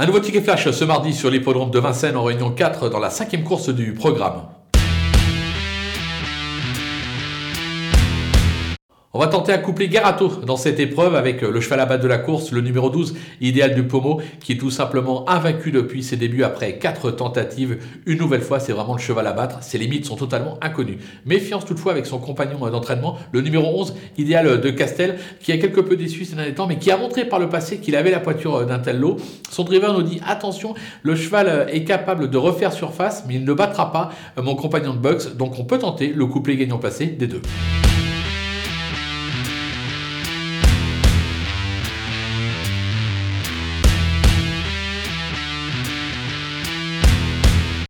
Un nouveau ticket flash ce mardi sur l'hippodrome de Vincennes en réunion 4 dans la cinquième course du programme. On va tenter un couplet Garato dans cette épreuve avec le cheval à battre de la course, le numéro 12, Idéal du Pomo, qui est tout simplement invaincu depuis ses débuts après 4 tentatives. Une nouvelle fois, c'est vraiment le cheval à battre. Ses limites sont totalement inconnues. Méfiance toutefois avec son compagnon d'entraînement, le numéro 11, Idéal de Castel, qui a quelque peu déçu ces derniers temps, mais qui a montré par le passé qu'il avait la poiture d'un tel lot. Son driver nous dit attention, le cheval est capable de refaire surface, mais il ne battra pas mon compagnon de box, donc on peut tenter le couplet gagnant passé des deux.